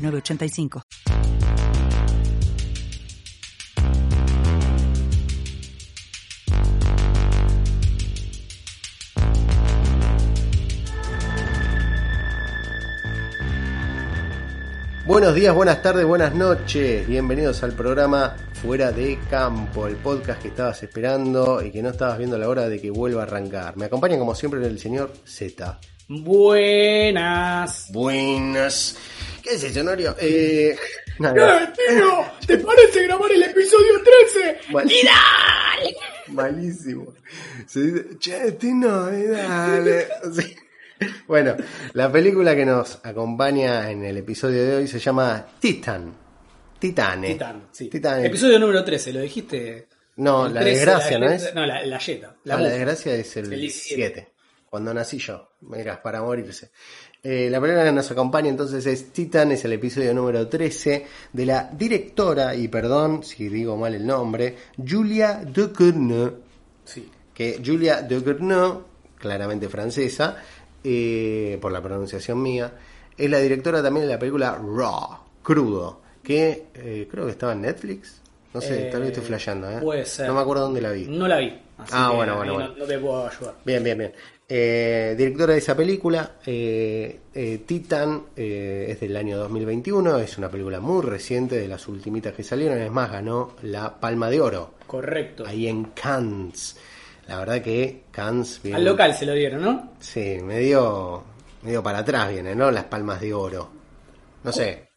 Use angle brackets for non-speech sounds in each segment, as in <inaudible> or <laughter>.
906985. Buenos días, buenas tardes, buenas noches. Bienvenidos al programa Fuera de Campo, el podcast que estabas esperando y que no estabas viendo la hora de que vuelva a arrancar. Me acompaña como siempre el señor Z. Buenas. Buenas. ¿Qué es eso, Norio? Eh, nada. ¡Eh, tío! ¿Te parece grabar el episodio 13? Mal- ¡Y dale! Malísimo. Se dice, che, Tino, eh, dale. <laughs> Sí. Bueno, la película que nos acompaña en el episodio de hoy se llama Titan. Titane. Titán, sí. Titane. Episodio número 13, lo dijiste. No, El la 13, desgracia, la ¿no es? No, la, la yeta. La Ah, la desgracia es el, El 17. 17, cuando nací yo. Mirá, para morirse. Eh, la película que nos acompaña entonces es Titan, es el episodio número 13 de la directora, y perdón si digo mal el nombre, Julia Ducournau. Sí. Que Julia Ducournau, claramente francesa, eh, por la pronunciación mía, es la directora también de la película Raw, Crudo, que eh, creo que estaba en Netflix. No sé, Eh, tal vez estoy flasheando, ¿eh? puede ser. No me acuerdo dónde la vi. No la vi. así Ah, que bueno, ahí bueno, no, bueno. no te puedo ayudar. Bien, bien, bien. Eh, directora de esa película, eh, eh, Titan, eh, es del año 2021, es una película muy reciente, de las ultimitas que salieron, es más, ganó la Palma de Oro, Correcto. ahí en Cannes. La verdad que Cannes viene... Al local se lo dieron, ¿no? Sí, medio, medio para atrás viene, ¿no? Las Palmas de Oro. No sé,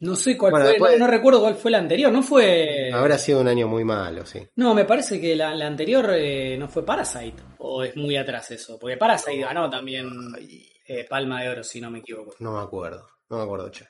No sé cuál Bueno, fue, después- no, no recuerdo cuál fue la anterior, no fue... habrá sido un año muy malo, sí. No, me parece que la, la anterior eh, no fue Parasite, o es muy atrás eso, porque Parasite ganó también eh, Palma de Oro, si no me equivoco. No me acuerdo, no me acuerdo, che.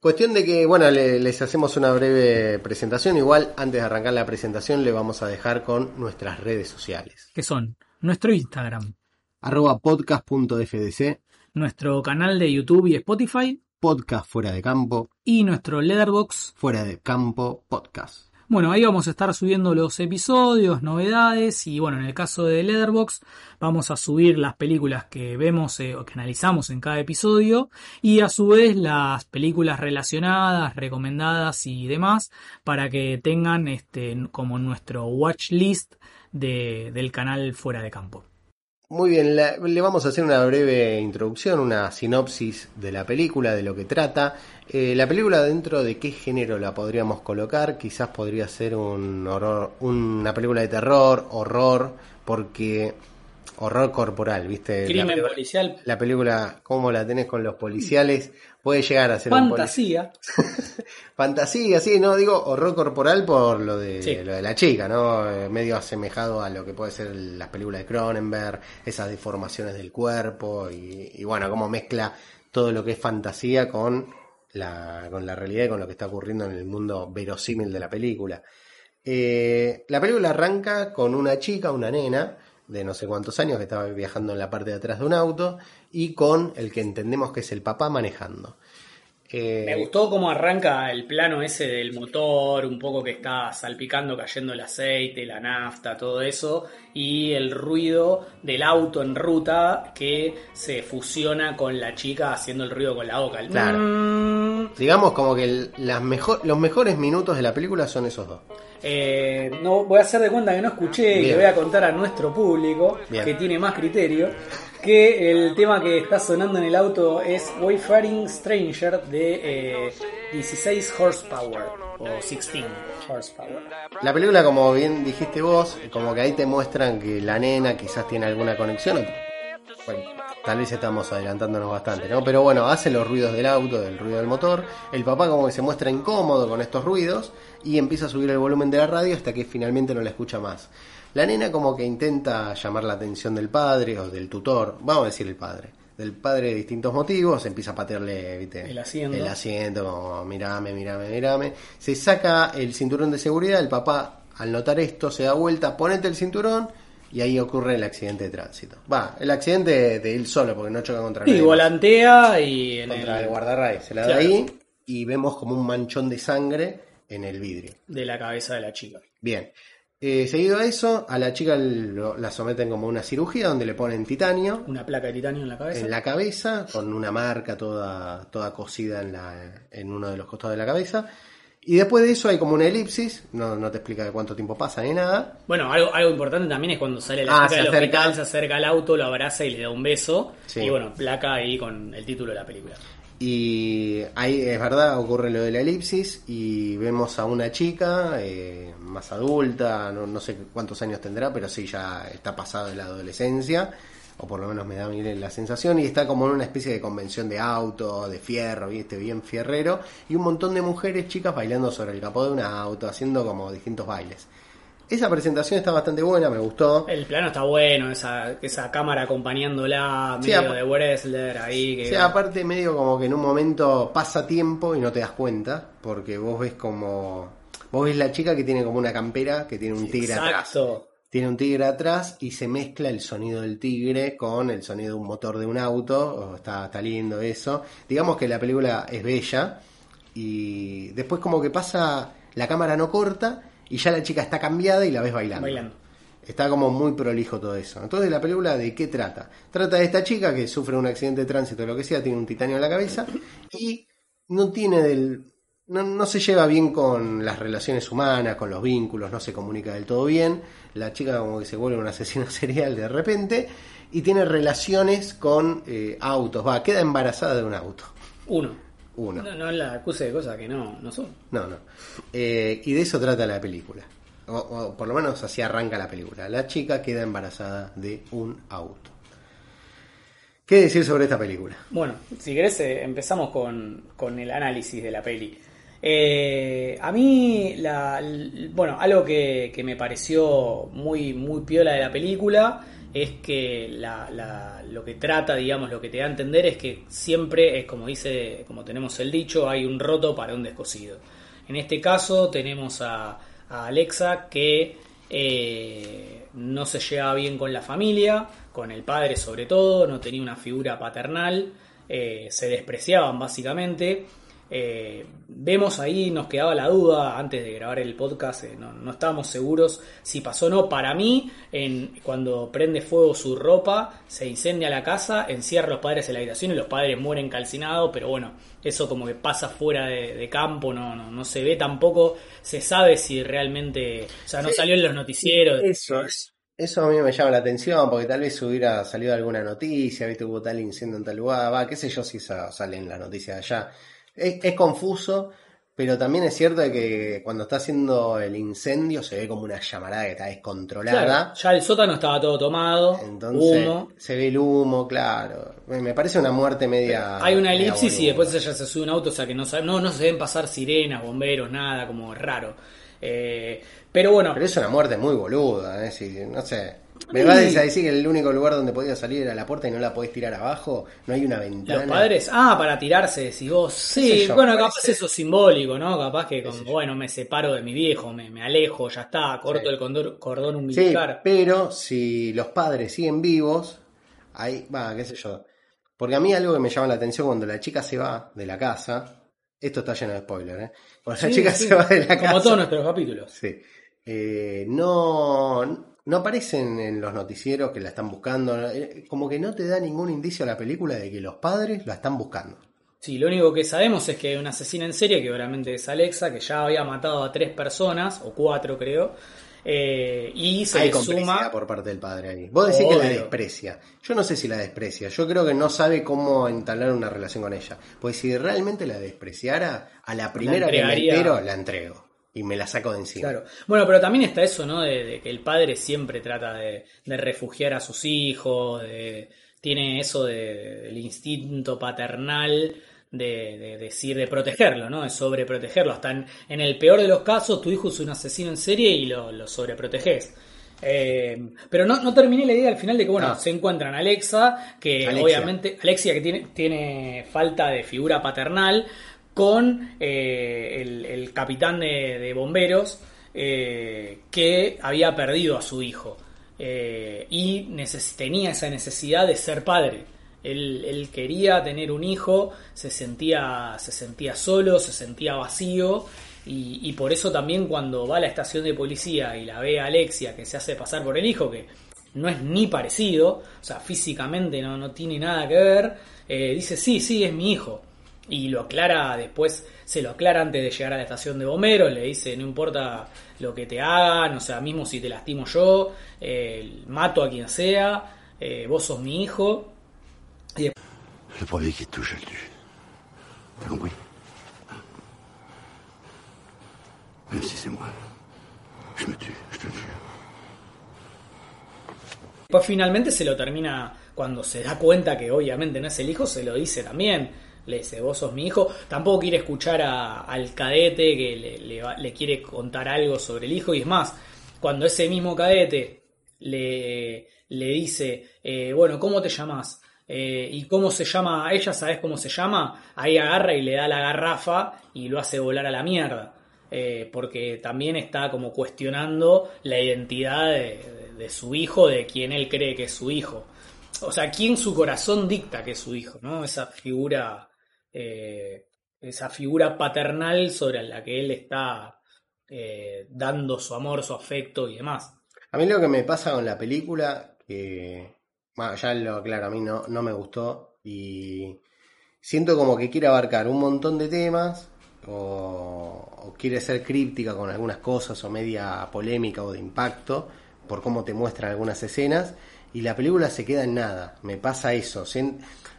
Cuestión de que, bueno, le- les hacemos una breve presentación. Igual, antes de arrancar la presentación, le vamos a dejar con nuestras redes sociales. Que son nuestro Instagram, Arroba podcast.fdc, nuestro canal de YouTube y Spotify podcast fuera de campo, y nuestro Letterbox. fuera de campo podcast. Bueno, ahí vamos a estar subiendo los episodios, novedades y bueno, en el caso de Letterbox vamos a subir las películas que vemos eh, o que analizamos en cada episodio y a su vez las películas relacionadas, recomendadas y demás para que tengan este como nuestro watch list de- del canal fuera de campo. Muy bien, la- le vamos a hacer una breve introducción, una sinopsis de la película, de lo que trata. Eh, la película dentro de qué género la podríamos colocar, quizás podría ser un horror, una película de terror, horror, porque horror corporal, ¿viste? Crimen la, policial, la película, como la tenés con los policiales, puede llegar a ser un fantasía. <laughs> Fantasía, sí, no digo horror corporal por lo de, Sí. lo de la chica, ¿no? Eh, Medio asemejado a lo que puede ser las películas de Cronenberg, esas deformaciones del cuerpo y, y bueno, cómo mezcla todo lo que es fantasía con la, con la realidad y con lo que está ocurriendo en el mundo verosímil de la película. Eh, la película arranca con una chica, una nena, de no sé cuántos años, que estaba viajando en la parte de atrás de un auto, y con el que entendemos que es el papá manejando. Eh, Me gustó cómo arranca el plano ese del motor, un poco que está salpicando, cayendo el aceite, la nafta, todo eso, y el ruido del auto en ruta que se fusiona con la chica haciendo el ruido con la boca. El Claro. mm. Digamos como que el- las mejor, los mejores minutos de la película son esos dos. Eh, no voy a hacer de cuenta que no escuché y le voy a contar a nuestro público Bien. que tiene más criterio que el tema que está sonando en el auto es Wayfaring Stranger de eh, 16 horsepower o 16 horsepower. La película, como bien dijiste vos, como que ahí te muestran que la nena quizás tiene alguna conexión. Bueno, tal vez estamos adelantándonos bastante, ¿no? Pero bueno, hace los ruidos del auto, del ruido del motor. El papá como que se muestra incómodo con estos ruidos y empieza a subir el volumen de la radio hasta que finalmente no la escucha más. La nena como que intenta llamar la atención del padre o del tutor, vamos a decir el padre, del padre de distintos motivos, empieza a patearle, ¿viste? El asiento. El asiento, como mirame, mirame, mirame. Se saca el cinturón de seguridad, el papá al notar esto se da vuelta, ponete el cinturón y ahí ocurre el accidente de tránsito. Va, el accidente de él solo, porque no choca contra Y nadie más. volantea y en Contra el el, guardarray. Se la da ahí y vemos como un manchón de sangre en el vidrio. de la cabeza de la chica. Bien. Eh, seguido a eso, a la chica lo- la someten como a una cirugía donde le ponen titanio Una placa de titanio en la cabeza. en la cabeza, con una marca toda, toda cosida en, la, en uno de los costados de la cabeza. Y después de eso hay como una elipsis, no, no te explica de cuánto tiempo pasa ni nada. Bueno, algo, algo importante también es cuando sale la Ah, chica del hospital, se acerca al auto, lo abraza y le da un beso. Sí. Y bueno, placa ahí con el título de la película. Y ahí es verdad, ocurre lo de la elipsis y vemos a una chica eh, más adulta, no, no sé cuántos años tendrá, pero sí, ya está pasado de la adolescencia, o por lo menos me da mí la sensación, y está como en una especie de convención de auto, de fierro, ¿viste? bien fierrero, y un montón de mujeres chicas bailando sobre el capó de un auto, haciendo como distintos bailes. Esa presentación está bastante buena, me gustó. El plano está bueno, esa, esa cámara acompañándola, Sí, medio de Wrestler ahí. Que, sea, aparte medio como que en un momento pasa tiempo y no te das cuenta, porque vos ves como... Vos ves la chica que tiene como una campera, que tiene un tigre atrás. Exacto. Tiene un tigre atrás y se mezcla el sonido del tigre con el sonido de un motor de un auto. Oh, está, está lindo eso. Digamos que la película es bella y después como que pasa, la cámara no corta y ya la chica está cambiada y la ves bailando. Bailando. Está como muy prolijo todo eso. Entonces, ¿la película de qué trata? Trata de esta chica que sufre un accidente de tránsito o lo que sea, tiene un titanio en la cabeza y no tiene del. No, no se lleva bien con las relaciones humanas, con los vínculos, no se comunica del todo bien. La chica como que se vuelve una asesina <laughs> serial de repente y tiene relaciones con eh, autos. Va, queda embarazada de un auto. Uno. Uno. No, no la acuse de cosas que no, no son. No, no. Eh, y de eso trata la película. O, o por lo menos así arranca la película. La chica queda embarazada de un auto. ¿Qué decir sobre esta película? Bueno, si querés eh, empezamos con, con el análisis de la peli. Eh, a mí, la, bueno, algo que, que me pareció muy, muy piola de la película es que lo que trata, digamos, lo que te da a entender es que siempre es como dice, como tenemos el dicho, hay un roto para un descosido. En este caso tenemos a, Alexa que eh, no se llevaba bien con la familia, con el padre sobre todo, no tenía una figura paternal, eh, se despreciaban básicamente. Eh, vemos ahí, nos quedaba la duda antes de grabar el podcast, eh, no, no estábamos seguros si pasó o no. Para mí, en, cuando prende fuego su ropa, se incendia la casa, encierra a los padres en la habitación y los padres mueren calcinados, pero bueno, eso como que pasa fuera de, de campo, no, no, no se ve tampoco, se sabe si realmente, o sea, no Sí. salió en los noticieros. Eso es. Eso a mí me llama la atención porque tal vez hubiera salido alguna noticia, viste, hubo tal incendio en tal lugar, va, qué sé yo si sale en la noticia de allá. Es, es confuso, pero también es cierto que cuando está haciendo el incendio se ve como una llamarada que está descontrolada. Claro, ya el sótano estaba todo tomado, Entonces humo. se ve el humo, claro. Me parece una muerte media. Hay una elipsis y después ella se sube un auto, o sea que no, no, no se ven pasar sirenas, bomberos, nada, como raro. Eh, pero bueno, Pero es una muerte muy boluda, ¿eh? Si, no sé. ¿Me vas a decir que el único lugar donde podía salir era la puerta y no la podés tirar abajo? No hay una ventana. los padres, ah, para tirarse, si vos, sí, yo, bueno, parece- capaz eso es simbólico, ¿no? Capaz que como, bueno, me separo de mi viejo, me, me alejo, ya está, corto Sí. el condor- cordón Sí, umbilical. pero si los padres siguen vivos, ahí va, qué sé yo. Porque a mí algo que me llama la atención cuando la chica se va de la casa, esto está lleno de spoiler, ¿eh? Cuando la Sí, chica sí, se va de la casa. Como todos nuestros capítulos. Sí. Eh, no, no aparecen en los noticieros que la están buscando. eh, Como que no te da ningún indicio a la película de que los padres la están buscando. Sí, lo único que sabemos es que hay una asesina en serie, que obviamente es Alexa, que ya había matado a tres personas, o cuatro creo, eh, y se Hay suma... por parte del padre ahí. Vos decís que la desprecia. Yo no sé si la desprecia. Yo creo que no sabe cómo entablar una relación con ella. Pues si realmente la despreciara, a la primera que me entregaría. entero, la entrego. Y me la saco de encima. Claro. Bueno, pero también está eso, ¿no? De, de que el padre siempre trata de, de refugiar a sus hijos, de- tiene eso de- del instinto paternal de, de decir, de protegerlo, ¿no? De sobreprotegerlo. Hasta en, en el peor de los casos, tu hijo es un asesino en serie y lo, lo sobreproteges. Eh, pero no, no terminé la idea al final de que, bueno, Ah. se encuentran Alexa, que Alexia. obviamente, Alexia que tiene, tiene falta de figura paternal, con eh, el, capitán de, bomberos, eh, que había perdido a su hijo. Eh, y tenía esa necesidad de ser padre. Él, quería tener un hijo, se sentía, se sentía solo, se sentía vacío y, y por eso también cuando va a la estación de policía y la ve a Alexia que se hace pasar por el hijo, que no es ni parecido, o sea, físicamente no, no tiene nada que ver, eh, dice, sí, sí, es mi hijo. Y lo aclara después, se lo aclara antes de llegar a la estación de bomberos, le dice, no importa lo que te hagan, o sea, mismo si te lastimo yo, eh, mato a quien sea, eh, vos sos mi hijo. Le premier qui touche, le tue. T'as compris Même si c'est moi. Je me tue, je te jure. Después finalmente se lo termina, cuando se da cuenta que obviamente no es el hijo, se lo dice también. Le dice, vos sos mi hijo. Tampoco quiere escuchar a- al cadete que le, quiere contar algo sobre el hijo. Y es más, cuando ese mismo cadete le, le dice, eh, bueno, ¿cómo te llamas? ¿Y cómo se llama ella? ¿Sabes cómo se llama? Ahí agarra y le da la garrafa y lo hace volar a la mierda. Eh, porque también está como cuestionando la identidad de, de- de su hijo, de quien él cree que es su hijo. O sea, quien su corazón dicta que es su hijo, ¿no? Esa figura, eh, esa figura paternal sobre la que él está eh, dando su amor, su afecto y demás. A mí lo que me pasa con la película, que bueno, ya lo aclaro, a mí no, no me gustó y siento como que quiere abarcar un montón de temas o, o quiere ser críptica con algunas cosas o media polémica o de impacto por cómo te muestran algunas escenas y la película se queda en nada, me pasa eso.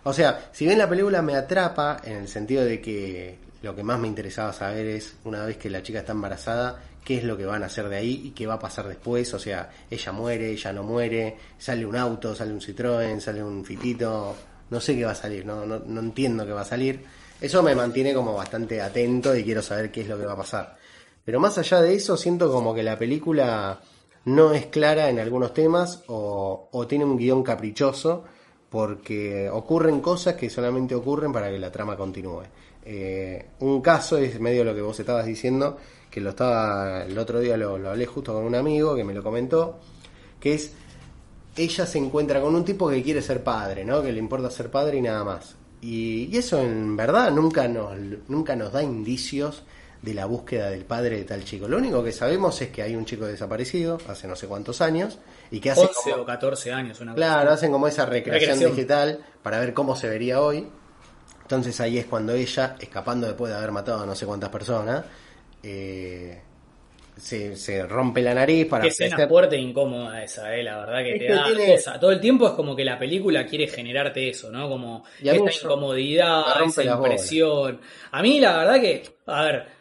O sea, si bien la película me atrapa en el sentido de que lo que más me interesaba saber es, una vez que la chica está embarazada, qué es lo que van a hacer de ahí y qué va a pasar después. O sea, ella muere, ella no muere, sale un auto, sale un Citroën, sale un fitito, no sé qué va a salir, no, no, no entiendo qué va a salir. Eso me mantiene como bastante atento y quiero saber qué es lo que va a pasar. Pero más allá de eso, siento como que la película no es clara en algunos temas o, tiene un guion caprichoso porque ocurren cosas que solamente ocurren para que la trama continúe. Eh, un caso es medio lo que vos estabas diciendo, que lo estaba el otro día lo, lo hablé justo con un amigo que me lo comentó, que es ella se encuentra con un tipo que quiere ser padre, ¿no? Que le importa ser padre y nada más. Y, y eso en verdad nunca nos, nunca nos da indicios de la búsqueda del padre de tal chico. Lo único que sabemos es que hay un chico desaparecido hace no sé cuántos años y que hace 11 como- o 14 años, una cosa Claro, hacen como esa recreación, Recreación. digital para ver cómo se vería hoy. Entonces ahí es cuando ella, escapando después de haber matado a no sé cuántas personas, eh, se, se rompe la nariz para escena ofrecer- fuerte e incómoda esa, eh, la verdad que Es te que da tiene- cosa. Todo el tiempo es como que la película quiere generarte eso, ¿no? Como esta incomodidad, esa impresión. A mí la verdad que, a ver,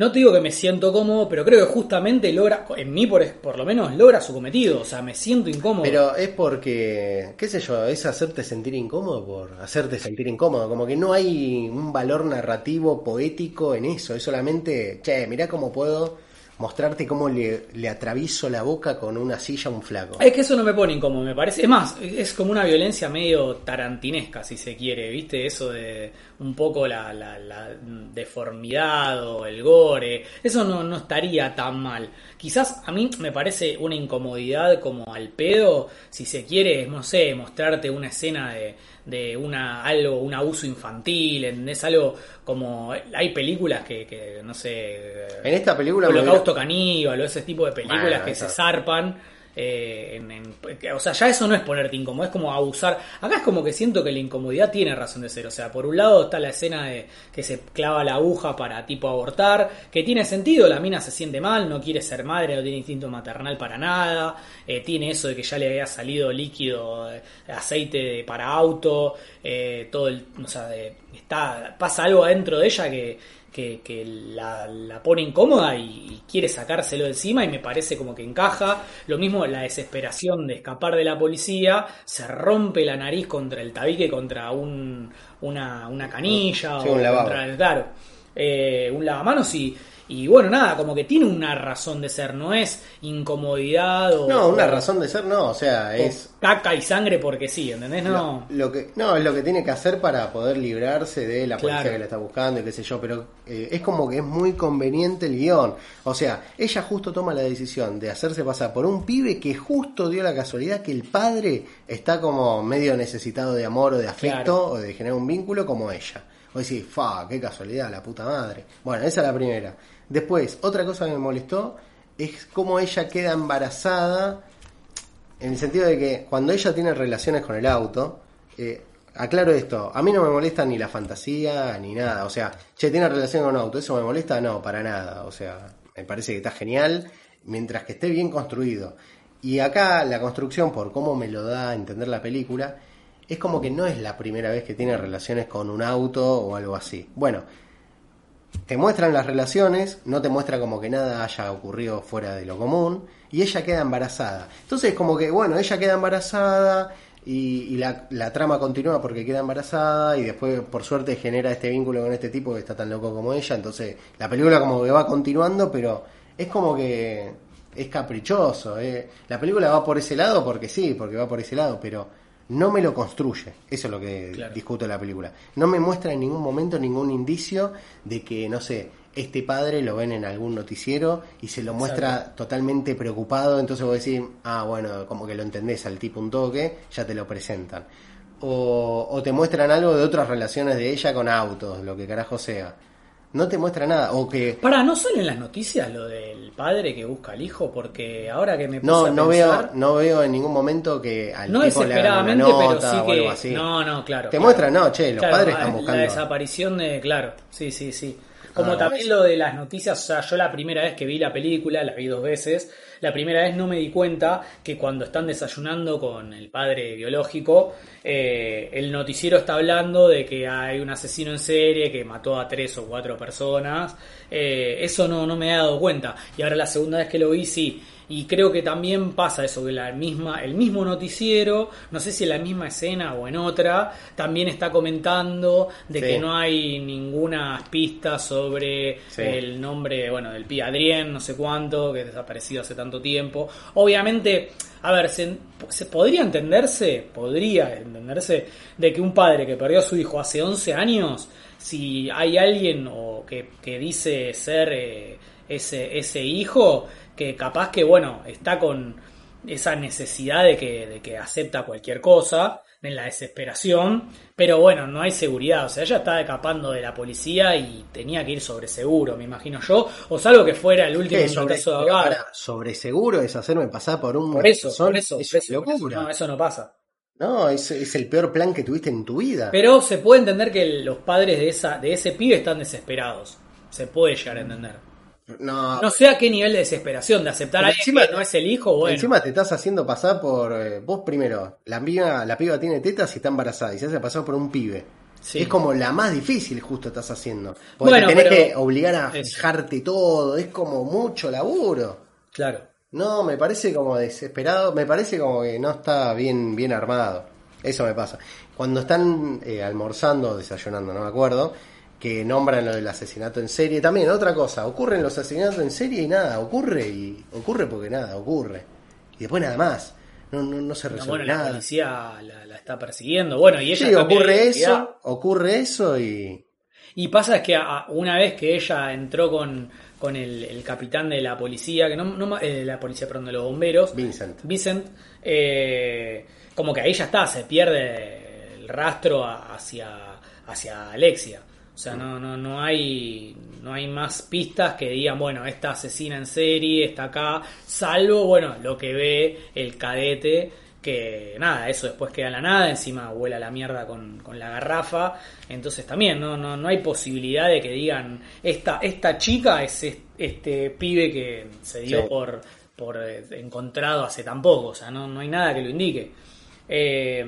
no te digo que me siento cómodo, pero creo que justamente logra, en mí por, por lo menos logra su cometido, o sea, me siento incómodo. Pero es porque, qué sé yo, es hacerte sentir incómodo por hacerte sentir incómodo. Como que no hay un valor narrativo, poético en eso. Es solamente, che, mirá cómo puedo mostrarte cómo le, le atravieso la boca con una silla a un flaco. Es que eso no me pone incómodo, me parece. Es más, es como una violencia medio tarantinesca, si se quiere, ¿viste? Eso de un poco la, la, la deformidad o el gore. Eso no, no estaría tan mal. Quizás a mí me parece una incomodidad como al pedo, si se quiere, no sé, mostrarte una escena de, de una algo, un abuso infantil, es algo como. Hay películas que, que no sé. En esta película me Holocausto Caníbal o ese tipo de películas Bueno, que se zarpan. Eh, en- en- o sea, ya eso no es ponerte incómodo, es como abusar. Acá es como que siento que la incomodidad tiene razón de ser. O sea, por un lado está la escena de que se clava la aguja para tipo abortar, que tiene sentido, la mina se siente mal, no quiere ser madre, no tiene instinto maternal para nada, eh, tiene eso de que ya le había salido líquido, eh, aceite para auto, eh, todo el, o sea, de- está, pasa algo adentro de ella que, que, que la, la pone incómoda y, y quiere sacárselo de encima y me parece como que encaja. Lo mismo la desesperación de escapar de la policía, se rompe la nariz contra el tabique, contra un, una, una canilla Sí, o un contra el claro. eh, un lavamanos y, y bueno, nada, como que tiene una razón de ser, no es incomodidad o... No, una o- razón de ser no, o sea, o es caca y sangre porque sí, ¿entendés? No, lo, lo que no es lo que tiene que hacer para poder librarse de la policía Claro. que la está buscando y qué sé yo, pero eh, es como que es muy conveniente el guion. O sea, ella justo toma la decisión de hacerse pasar por un pibe que justo dio la casualidad que el padre está como medio necesitado de amor o de afecto Claro. o de generar un vínculo como ella. O decís, fa, qué casualidad, la puta madre. Bueno, esa es la primera. Después, otra cosa que me molestó es cómo ella queda embarazada en el sentido de que cuando ella tiene relaciones con el auto, eh, aclaro esto, a mí no me molesta ni la fantasía ni nada, o sea, che, tiene relación con un auto, ¿eso me molesta? No, para nada, o sea, me parece que está genial mientras que esté bien construido. Y acá la construcción, por cómo me lo da a entender la película, es como que no es la primera vez que tiene relaciones con un auto o algo así. Bueno, te muestran las relaciones, no te muestra como que nada haya ocurrido fuera de lo común, y ella queda embarazada. Entonces, como que, bueno, ella queda embarazada y, la, la trama continúa porque queda embarazada y después, por suerte, genera este vínculo con este tipo que está tan loco como ella. Entonces, la película como que va continuando, pero es como que es caprichoso. eh. La película va por ese lado porque sí, porque va por ese lado, pero no me lo construye. Eso es lo que Claro. discuto de la película. No me muestra en ningún momento ningún indicio de que, no sé, este padre lo ven en algún noticiero y se lo muestra totalmente preocupado. Entonces vos decís, ah, bueno, como que lo entendés al tipo un toque, ya te lo presentan. O, o te muestran algo de otras relaciones de ella con autos, lo que carajo sea. No te muestra nada. O que. Para, ¿no sale en las noticias lo del padre que busca al hijo? Porque ahora que me puse No, a no pensar, veo, no veo en ningún momento que al no tipo le hagan una desesperadamente, pero sí o que... algo así. No, no, claro. Te claro. muestran, no, che, los Claro, padres están buscando. La desaparición de... Claro, sí, sí, sí. Como Ah, también lo de las noticias, o sea, yo la primera vez que vi la película, la vi dos veces, la primera vez no me di cuenta que cuando están desayunando con el padre biológico, eh, el noticiero está hablando de que hay un asesino en serie que mató a tres o cuatro personas. Eh, eso no, no me he dado cuenta. Y ahora la segunda vez que lo vi, sí. Y creo que también pasa eso, que la misma, el mismo noticiero, no sé si en la misma escena o en otra, también está comentando de Sí. que no hay ninguna pista sobre Sí. el nombre, bueno, del Pi Adrien, no sé cuánto, que desaparecido hace tanto tiempo. Obviamente, a ver, se, se podría entenderse, podría entenderse, de que un padre que perdió a su hijo hace 11 años, si hay alguien o que, que dice ser eh, ese, ese hijo, que capaz que, bueno, está con esa necesidad de que, de que acepta cualquier cosa, en la desesperación, pero bueno, no hay seguridad, o sea, ella estaba escapando de la policía y tenía que ir sobre seguro, me imagino yo, o salvo que fuera el último. Sobre, de pará, sobre seguro es hacerme pasar por un Por eso, son- por eso, es por eso, por. No, eso no pasa. No, es, es el peor plan que tuviste en tu vida. Pero se puede entender que los padres de esa de ese pibe están desesperados. Se puede llegar a entender. no, No sé a qué nivel de desesperación, de aceptar a alguien encima- que no es el hijo, bueno. Encima te estás haciendo pasar por. eh, vos primero, la piba, la piba tiene tetas y está embarazada y se hace pasar por un pibe. Sí. Es como la más difícil, justo estás haciendo. Porque Bueno, te tenés que obligar a Eso. fijarte todo. Es como mucho laburo. Claro. No, me parece como desesperado. Me parece como que no está bien, bien armado. Eso me pasa. Cuando están eh, almorzando o desayunando, no me acuerdo, que nombran lo del asesinato en serie. También, otra cosa, ocurren los asesinatos en serie y nada, ocurre y ocurre porque nada, ocurre. Y después nada más. No, no, no se No, resuelve bueno, la nada. policía la, la está persiguiendo. Bueno, y ella Sí, ocurre eso, ocurre eso y... Y pasa que a- una vez que ella entró con, con el, el capitán de la policía, que no, eh, la policía, perdón, de los bomberos, Vincent. Vincent, eh, como que ahí ya está, se pierde el rastro a- hacia, hacia Alexia. O sea, no, no, no hay no hay más pistas que digan, bueno, esta asesina en serie está acá, salvo, bueno, lo que ve el cadete, que nada, eso después queda en la nada, encima vuela la mierda con, con la garrafa, entonces también no, no, no hay posibilidad de que digan, esta, esta chica es es- este pibe que se dio Sí. por, por eh, encontrado hace tan poco, o sea, no, no hay nada que lo indique. Eh,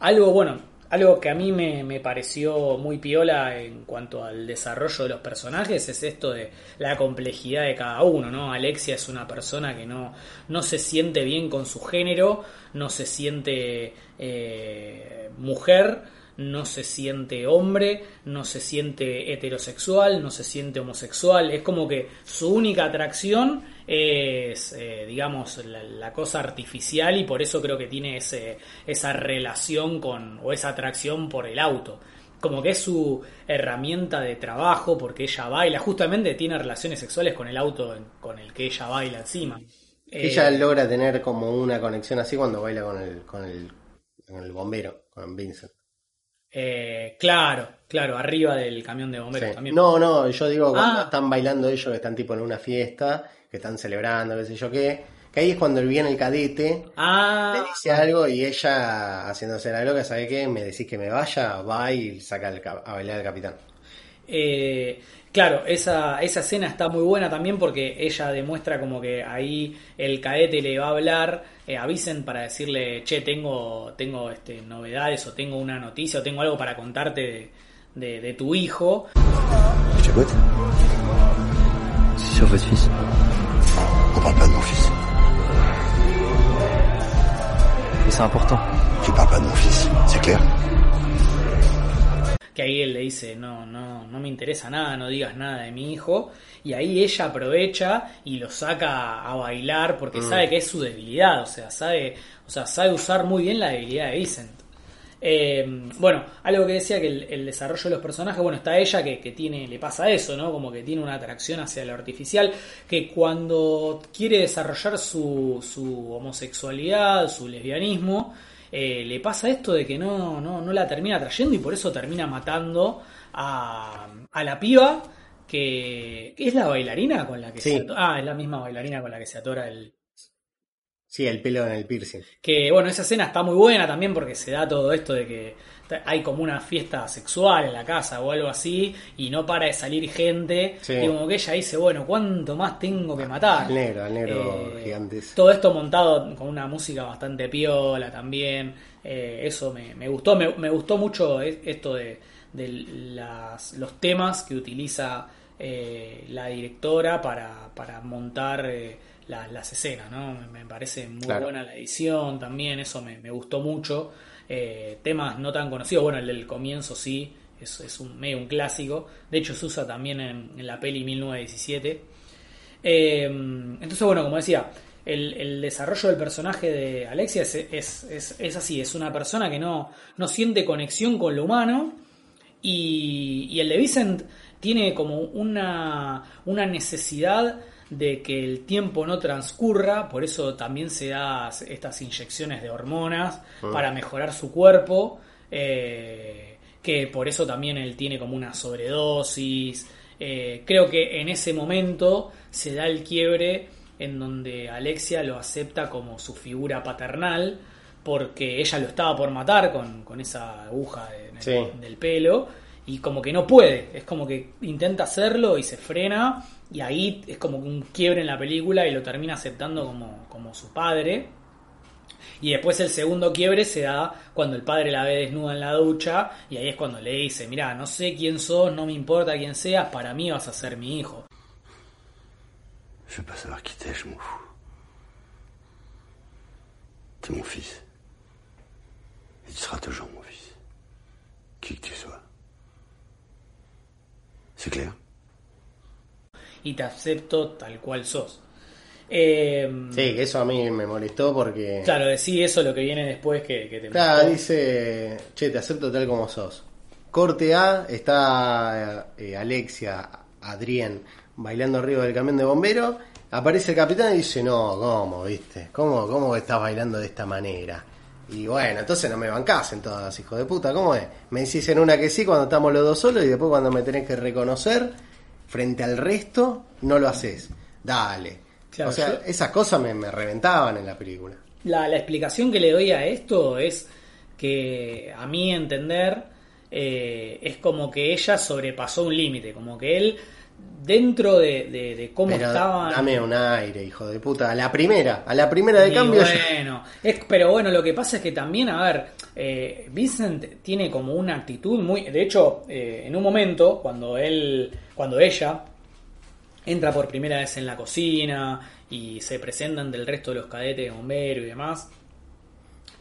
algo, bueno, algo que a mí me, me pareció muy piola en cuanto al desarrollo de los personajes es esto de la complejidad de cada uno, ¿no? Alexia es una persona que no, no se siente bien con su género, no se siente eh, mujer, no se siente hombre, no se siente heterosexual, no se siente homosexual. Es como que su única atracción es, eh, digamos, la, la cosa artificial y por eso creo que tiene ese, esa relación con, o esa atracción por el auto como que es su herramienta de trabajo porque ella baila, justamente tiene relaciones sexuales con el auto con el que ella baila encima. Ella Eh, logra tener como una conexión así cuando baila con el, con el, con el bombero, con Vincent. eh, claro, claro, arriba del camión de bomberos Sí. también. No, no, yo digo Ah. están bailando ellos, que están tipo en una fiesta, que están celebrando, qué sé yo qué, que ahí es cuando viene el cadete, le Ah, dice algo y ella, haciéndose la loca, ¿sabe qué? Me decís que me vaya, va y saca ca- a bailar al capitán. Eh, claro, esa, esa escena está muy buena también porque ella demuestra como que ahí el cadete le va a hablar eh, a Vicent para decirle, che, tengo, tengo este, novedades o tengo una noticia o tengo algo para contarte de, de- de tu hijo. Je parle pas de mon fils. Et c'est important. Tu parles pas de mon fils, c'est clair que ahí él le dice, no, no, no me interesa nada, no digas nada de mi hijo, y ahí ella aprovecha y lo saca a bailar porque sabe que es su debilidad, o sea, sabe, o sea, sabe usar muy bien la debilidad de Vincent. Eh, bueno, algo que decía que el, el desarrollo de los personajes, bueno, está ella que, que tiene, le pasa eso, ¿no? Como que tiene una atracción hacia lo artificial, que cuando quiere desarrollar su, su homosexualidad, su lesbianismo, eh, le pasa esto de que no, no, no la termina trayendo y por eso termina matando a, a la piba que, que es la bailarina con la que Sí. se atora. Ah, es la misma bailarina con la que se atora el, Sí, el pelo en el piercing. que bueno, esa escena está muy buena también porque se da todo esto de que hay como una fiesta sexual en la casa o algo así y no para de salir gente Sí. y como que ella dice, bueno, ¿cuánto más tengo que matar? Al negro, al negro Eh, gigante. ese. Todo esto montado con una música bastante piola también. eh, eso me, me gustó. Me, me gustó mucho e- esto de, de las, los temas que utiliza eh, la directora para, para montar eh, la- las escenas. ¿no? Me, me parece muy Claro. buena la edición también. Eso me, me gustó mucho. Eh, temas no tan conocidos. Bueno, el del comienzo sí. Es, es un, medio un clásico. De hecho, se usa también en, en la peli 1917. Eh, entonces, bueno, como decía, el, el desarrollo del personaje de Alexia es, es, es- es así, es una persona que no, no siente conexión con lo humano y, y el de Vincent tiene como una, una necesidad de que el tiempo no transcurra, por eso también se da estas inyecciones de hormonas para mejorar su cuerpo, eh, que por eso también él tiene como una sobredosis. Eh, creo que en ese momento se da el quiebre en donde Alexia lo acepta como su figura paternal, porque ella lo estaba por matar con, con esa aguja de- Sí. del pelo, y como que no puede, es como que intenta hacerlo y se frena, y ahí es como un quiebre en la película y lo termina aceptando como, como su padre. Y después el segundo quiebre se da cuando el padre la ve desnuda en la ducha y ahí es cuando le dice, mira, no sé quién sos, no me importa quién seas, para mí vas a ser mi hijo. Je veux pas savoir qui t'es, je m'en fous. T'es mon fils. Et tu seras toujours mon fils. Qui que tu sois. C'est clair Y te acepto tal cual sos. Eh, Sí, que eso a mí me molestó porque. Claro, decí eso lo que viene después que, que te Claro, molestó. dice, che, te acepto tal como sos. Corte A, está eh, Alexia, Adrián, bailando arriba del camión de bombero. Aparece el capitán y dice, no, ¿cómo, viste? ¿Cómo, cómo estás bailando de esta manera? Y bueno, entonces no me bancás en todas, hijo de puta, ¿cómo es? Me decís en una que sí cuando estamos los dos solos y después cuando me tenés que reconocer frente al resto, no lo haces. Dale. Claro, o sea, yo- esas cosas me, me reventaban en la película. La, la explicación que le doy a esto es que a mi entender eh, es como que ella sobrepasó un límite, como que él dentro de, de- de cómo Pero estaban... Dame un aire, hijo de puta. A la primera, a la primera de Y cambio. bueno, es, pero bueno, lo que pasa es que también, a ver, eh, Vincent tiene como una actitud muy. De hecho, eh, en un momento, cuando él, cuando ella entra por primera vez en la cocina y se presentan del resto de los cadetes de bombero y demás,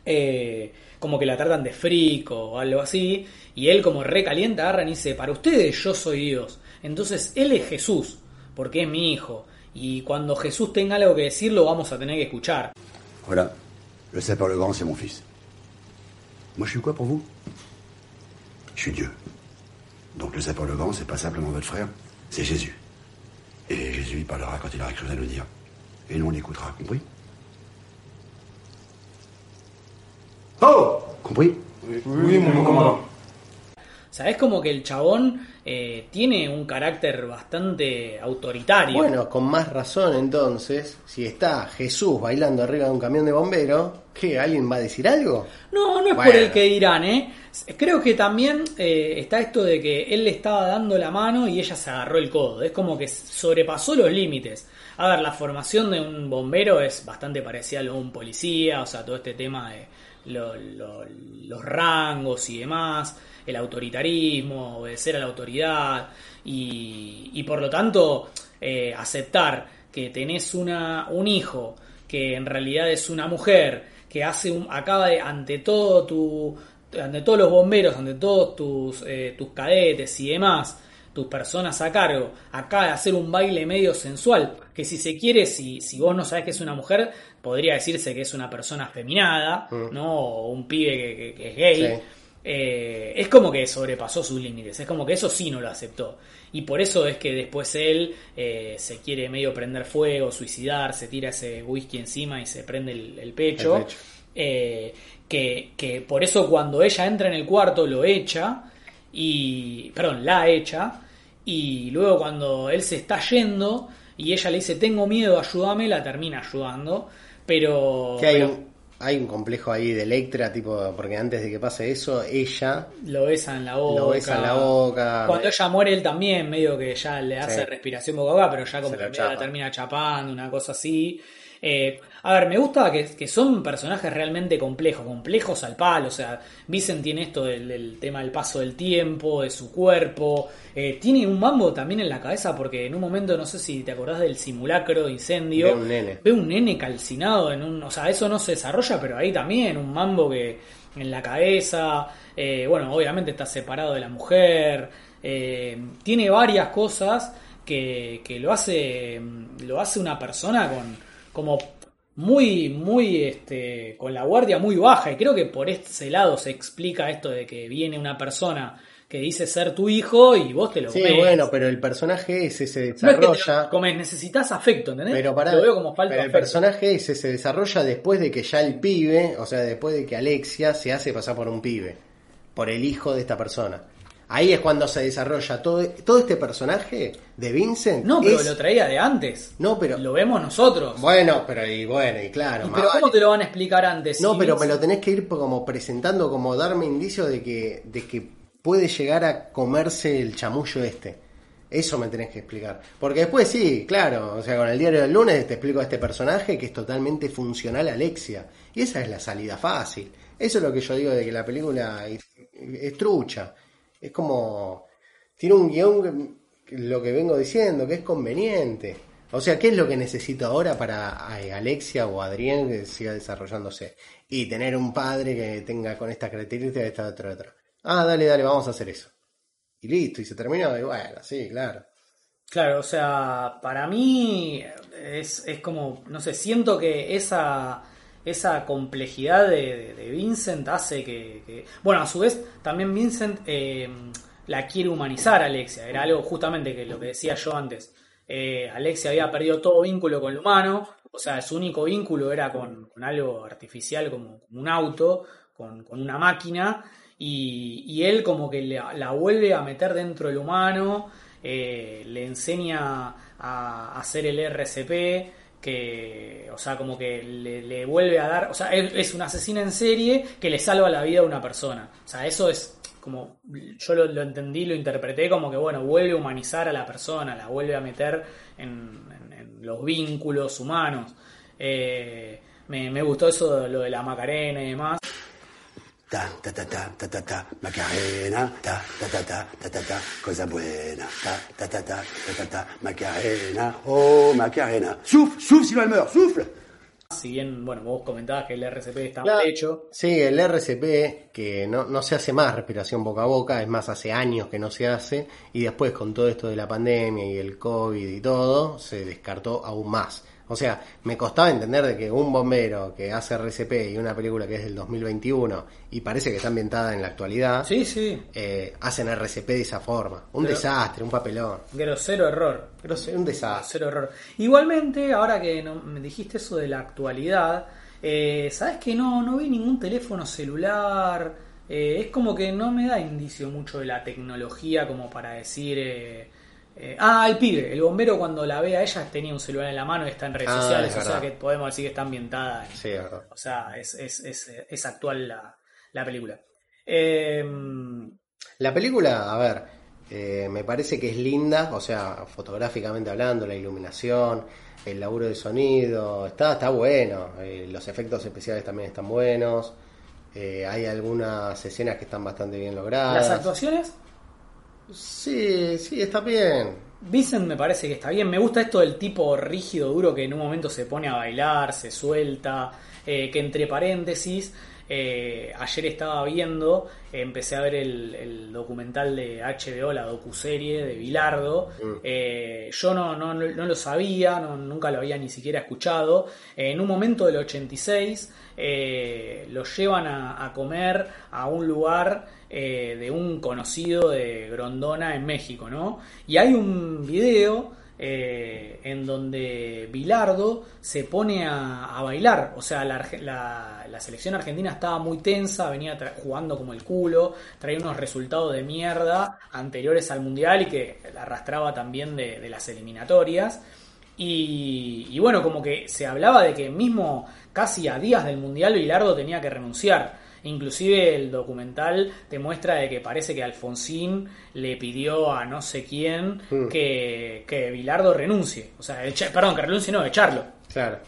eh, como que la tratan de frico o algo así, y él como recalienta, agarran y dice, para ustedes yo soy Dios. Entonces él es Jesús, porque es mi hijo, y cuando Jesús tenga algo que decir lo vamos a tener que escuchar. Voilà, le sapeur le grand, c'est mon fils. Moi, suis quoi pour vous Je suis Dieu. Donc le sapeur le grand, c'est pas simplement votre frère, c'est Jésus. Et Jésus, il parlera quand il aura quelque chose à nous dire. Et nous, on l'écoutera, compris Oh Compris? Oui, mon commandant. O sea, es como que el chabón eh, tiene un carácter bastante autoritario. Bueno, con más razón entonces, si está Jesús bailando arriba de un camión de bomberos, ¿qué? ¿Alguien va a decir algo? No, no es Bueno. por el que dirán, ¿eh? Creo que también eh, está esto de que él le estaba dando la mano y ella se agarró el codo. Es como que sobrepasó los límites. A ver, la formación de un bombero es bastante parecida a lo de un policía, o sea, todo este tema de lo- lo- los rangos y demás, el autoritarismo, obedecer a la autoridad y, y por lo tanto eh, aceptar que tenés una, un hijo que en realidad es una mujer que hace un, acaba de ante todo tu ante todos los bomberos ante todos tus eh, tus cadetes y demás tus personas a cargo acaba de hacer un baile medio sensual que si se quiere si, si vos no sabés que es una mujer podría decirse que es una persona feminada no o un pibe que, que- que es gay Sí. eh, es como que sobrepasó sus límites, es como que eso sí no lo aceptó. Y por eso es que después él eh, se quiere medio prender fuego, suicidar, se tira ese whisky encima y se prende el, el pecho. El pecho. Eh, que, que por eso cuando ella entra en el cuarto lo echa, y perdón, la echa, y luego cuando él se está yendo y ella le dice tengo miedo, ayúdame, la termina ayudando. Pero, Que hay pero un, hay un complejo ahí de Electra, tipo, porque antes de que pase eso, ella lo besa en la boca. lo besa en la boca. Cuando ella muere, él también, medio que ya le hace Sí. respiración boca a boca, pero ya como que termina chapando, una cosa así. Eh, a ver, me gusta que, que son personajes realmente complejos, complejos al palo. O sea, Vincent tiene esto del, del tema del paso del tiempo, de su cuerpo. Eh, tiene un mambo también en la cabeza, porque en un momento, no sé si te acordás del simulacro de incendio. Ve un nene. Ve un nene calcinado en un. O sea, eso no se desarrolla, pero ahí también, un mambo que en la cabeza. eh, bueno, obviamente está separado de la mujer. eh, tiene varias cosas que, que lo hace. Lo hace una persona con. como muy, muy este. con la guardia muy baja. Y creo que por ese lado se explica esto de que viene una persona que dice ser tu hijo y vos te lo Sí, comes. bueno, pero el personaje ese se No es que te desarrolla. lo comes, necesitas afecto, ¿entendés? Pero para lo veo como falta pero el afecto. personaje ese se desarrolla después de que ya el pibe, o sea, después de que Alexia se hace pasar por un pibe, por el hijo de esta persona. Ahí es cuando se desarrolla todo, todo este personaje de Vincent. No, pero es- lo traía de antes. No, pero- Lo vemos nosotros. Bueno, pero y bueno, y claro. Y pero ¿cómo te lo van a explicar antes? No, Si pero me lo tenés que ir como presentando, como darme indicios de que, de que puede llegar a comerse el chamullo este. Eso me tenés que explicar. Porque después sí, claro, o sea, con el diario del lunes te explico a este personaje que es totalmente funcional a Alexia. Y esa es la salida fácil. Eso es lo que yo digo de que la película es trucha. Es como... Tiene un guion, lo que vengo diciendo, que es conveniente. O sea, ¿qué es lo que necesito ahora para Alexia o Adrián que siga desarrollándose? Y tener un padre que tenga con estas características, esta, otra, otra. Ah, dale, dale, vamos a hacer eso. Y listo, y se terminó, y bueno, sí, claro. Claro, o sea, para mí es, es como, no sé, siento que esa, esa complejidad de, Vincent hace que, Bueno, a su vez, también Vincent eh, la quiere humanizar a Alexia. Era algo justamente que lo que decía yo antes. Eh, Alexia había perdido todo vínculo con lo humano, o sea, su único vínculo era con, algo artificial como, un auto, con, una máquina, y, él como que la, vuelve a meter dentro del humano, eh, le enseña a hacer el RCP, que, o sea, como que le, vuelve a dar, o sea, él es un asesino en serie que le salva la vida a una persona. O sea, eso es como, yo lo, entendí, lo interpreté como que, bueno, vuelve a humanizar a la persona, la vuelve a meter en los vínculos humanos. Eh, me, me gustó eso, lo de la Macarena y demás. Ta, ta, ta, ta, ta, ta, ta, Macarena, ta, ta, ta, ta, ta, ta, ta, cosa buena, ta, ta, ta, ta, ta, ta, ta, Macarena, oh, Macarena. Souffle, souffle, sinon elle meurt, souffle Si bien, bueno, vos comentabas que el RCP está Claro. hecho. Sí, el RCP, que no, no se hace más respiración boca a boca, es más, hace años que no se hace, y después con todo esto de la pandemia y el COVID y todo, se descartó aún más. O sea, me costaba entender de que un bombero que hace RCP y una película que es del 2021 y parece que está ambientada en la actualidad, Sí, sí. eh, hacen RCP de esa forma. Un Pero- desastre, un papelón. Grosero error. Sí, un desastre. Error. Igualmente, ahora que no- me dijiste eso de la actualidad, eh, ¿sabes que no, no vi ningún teléfono celular? Eh, es como que no me da indicio mucho de la tecnología como para decir... eh, ah, el pibe, el bombero cuando la ve a ella tenía un celular en la mano y está en redes Ah, sociales, es o sea que podemos decir que está ambientada. en- Sí, es verdad. O sea, es, es, es, es actual la, la película. Eh, La película, a ver, eh, me parece que es linda, o sea, fotográficamente hablando, la iluminación, el laburo de sonido, está, está bueno, eh, los efectos especiales también están buenos, eh, hay algunas escenas que están bastante bien logradas. las actuaciones Sí, sí, está bien. Vincent me parece que está bien. Me gusta esto del tipo rígido, duro, que en un momento se pone a bailar, se suelta. eh, que entre paréntesis, eh, ayer estaba viendo, eh, empecé a ver el, el documental de HBO, la docuserie de Bilardo. Eh, yo no, no, no lo sabía, no- nunca lo había ni siquiera escuchado. En un momento del 86 eh, lo llevan a, a comer a un lugar eh, de un conocido de Grondona en México, ¿no? Y hay un video eh, en donde Bilardo se pone a, bailar, o sea, la, selección argentina estaba muy tensa, venía jugando como el culo, traía unos resultados de mierda anteriores al Mundial y que la arrastraba también de, las eliminatorias. Y, y bueno, como que se hablaba de que mismo casi a días del Mundial Bilardo tenía que renunciar. Inclusive el documental te muestra de que parece que Alfonsín le pidió a no sé quién que, que Bilardo renuncie. O sea, echa- perdón, que renuncie, no, echarlo. Claro.